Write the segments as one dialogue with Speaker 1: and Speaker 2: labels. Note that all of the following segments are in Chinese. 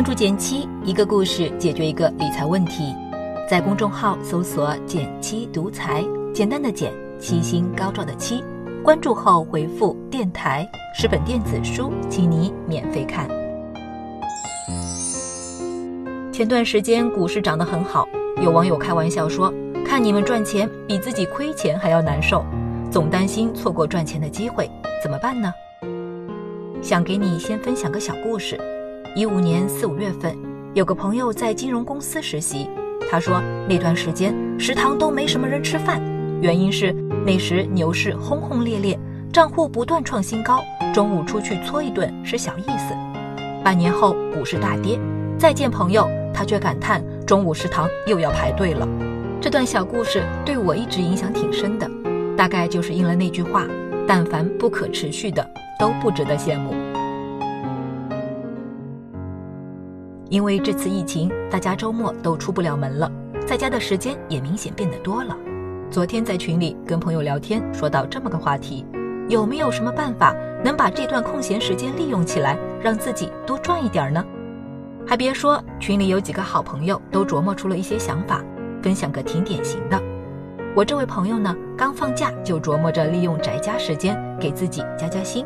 Speaker 1: 关注减七，一个故事解决一个理财问题。在公众号搜索“减七独裁，简单的简，七星高照的七。关注后回复“电台”，十本电子书，请你免费看。前段时间股市涨得很好，有网友开玩笑说：“看你们赚钱比自己亏钱还要难受，总担心错过赚钱的机会，怎么办呢？”想给你先分享个小故事。一五年四五月份，有个朋友在金融公司实习。他说那段时间食堂都没什么人吃饭，原因是那时牛市轰轰烈烈，账户不断创新高，中午出去搓一顿是小意思。半年后股市大跌，再见朋友，他却感叹中午食堂又要排队了。这段小故事对我一直影响挺深的，大概就是应了那句话：但凡不可持续的，都不值得羡慕。因为这次疫情，大家周末都出不了门了，在家的时间也明显变得多了。昨天在群里跟朋友聊天，说到这么个话题：有没有什么办法能把这段空闲时间利用起来，让自己多赚一点呢？还别说，群里有几个好朋友都琢磨出了一些想法，分享个挺典型的。我这位朋友呢，刚放假就琢磨着利用宅家时间给自己加加薪，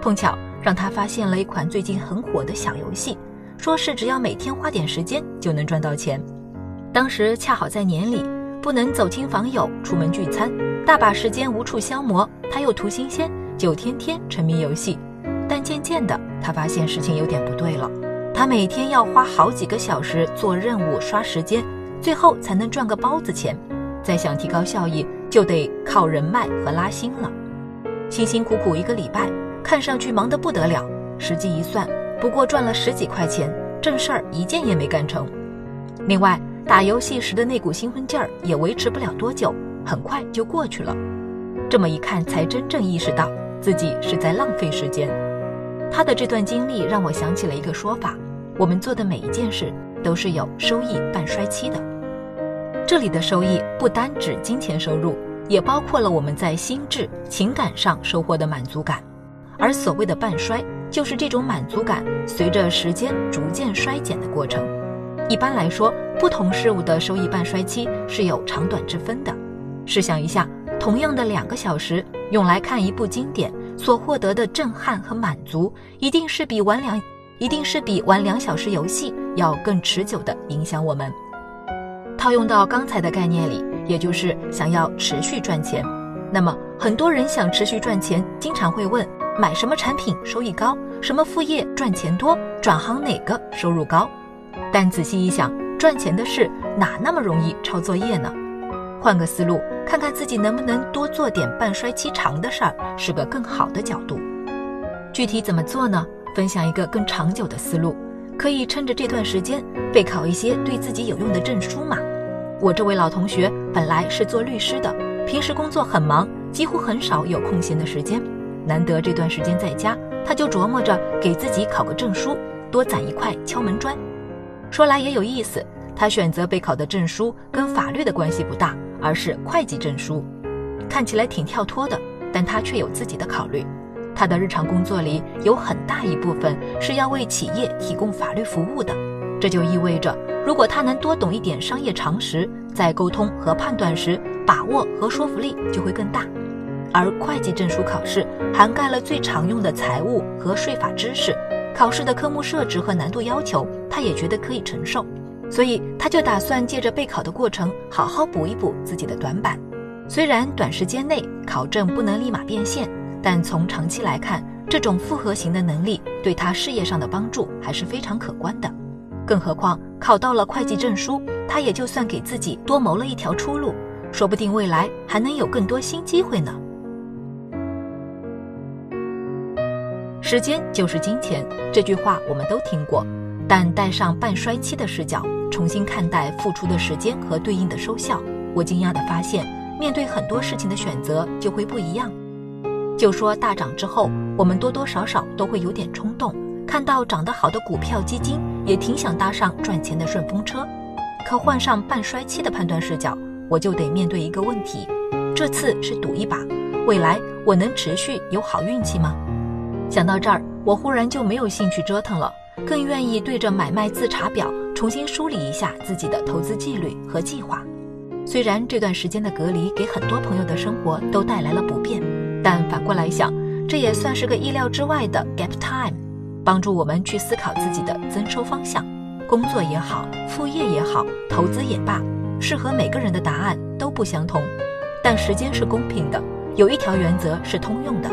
Speaker 1: 碰巧让他发现了一款最近很火的小游戏。说是只要每天花点时间就能赚到钱。当时恰好在年里，不能走亲访友、出门聚餐，大把时间无处消磨，他又图新鲜，就天天沉迷游戏。但渐渐的，他发现事情有点不对了。他每天要花好几个小时做任务、刷时间，最后才能赚个包子钱。再想提高效益，就得靠人脉和拉新了。辛辛苦苦一个礼拜，看上去忙得不得了，实际一算。不过赚了十几块钱，正事儿一件也没干成。另外，打游戏时的那股兴奋劲儿也维持不了多久，很快就过去了。这么一看，才真正意识到自己是在浪费时间。他的这段经历让我想起了一个说法：我们做的每一件事都是有收益半衰期的。这里的收益不单指金钱收入，也包括了我们在心智、情感上收获的满足感。而所谓的半衰。就是这种满足感随着时间逐渐衰减的过程。一般来说，不同事物的收益半衰期是有长短之分的。试想一下，同样的两个小时用来看一部经典，所获得的震撼和满足，一定是比玩两，一定是比玩两小时游戏要更持久的影响我们。套用到刚才的概念里，也就是想要持续赚钱。那么，很多人想持续赚钱，经常会问。买什么产品收益高？什么副业赚钱多？转行哪个收入高？但仔细一想，赚钱的事哪那么容易抄作业呢？换个思路，看看自己能不能多做点半衰期长的事儿，是个更好的角度。具体怎么做呢？分享一个更长久的思路，可以趁着这段时间备考一些对自己有用的证书嘛。我这位老同学本来是做律师的，平时工作很忙，几乎很少有空闲的时间。难得这段时间在家，他就琢磨着给自己考个证书，多攒一块敲门砖。说来也有意思，他选择备考的证书跟法律的关系不大，而是会计证书。看起来挺跳脱的，但他却有自己的考虑。他的日常工作里有很大一部分是要为企业提供法律服务的，这就意味着，如果他能多懂一点商业常识，在沟通和判断时，把握和说服力就会更大。而会计证书考试涵盖了最常用的财务和税法知识，考试的科目设置和难度要求，他也觉得可以承受，所以他就打算借着备考的过程，好好补一补自己的短板。虽然短时间内考证不能立马变现，但从长期来看，这种复合型的能力对他事业上的帮助还是非常可观的。更何况考到了会计证书，他也就算给自己多谋了一条出路，说不定未来还能有更多新机会呢。时间就是金钱，这句话我们都听过，但带上半衰期的视角，重新看待付出的时间和对应的收效，我惊讶地发现，面对很多事情的选择就会不一样。就说大涨之后，我们多多少少都会有点冲动，看到涨得好的股票、基金，也挺想搭上赚钱的顺风车。可换上半衰期的判断视角，我就得面对一个问题：这次是赌一把，未来我能持续有好运气吗？想到这儿，我忽然就没有兴趣折腾了，更愿意对着买卖自查表重新梳理一下自己的投资纪律和计划。虽然这段时间的隔离给很多朋友的生活都带来了不便，但反过来想，这也算是个意料之外的 gap time，帮助我们去思考自己的增收方向。工作也好，副业也好，投资也罢，适合每个人的答案都不相同。但时间是公平的，有一条原则是通用的：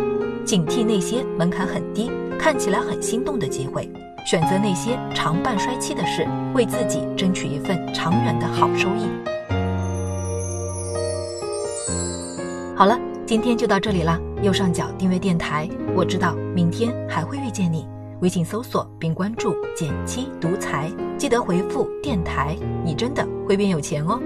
Speaker 1: 警惕那些门槛很低、看起来很心动的机会，选择那些长半衰期的事，为自己争取一份长远的好收益。好了，今天就到这里啦。右上角订阅电台，我知道明天还会遇见你。微信搜索并关注“减七独裁，记得回复“电台”，你真的会变有钱哦。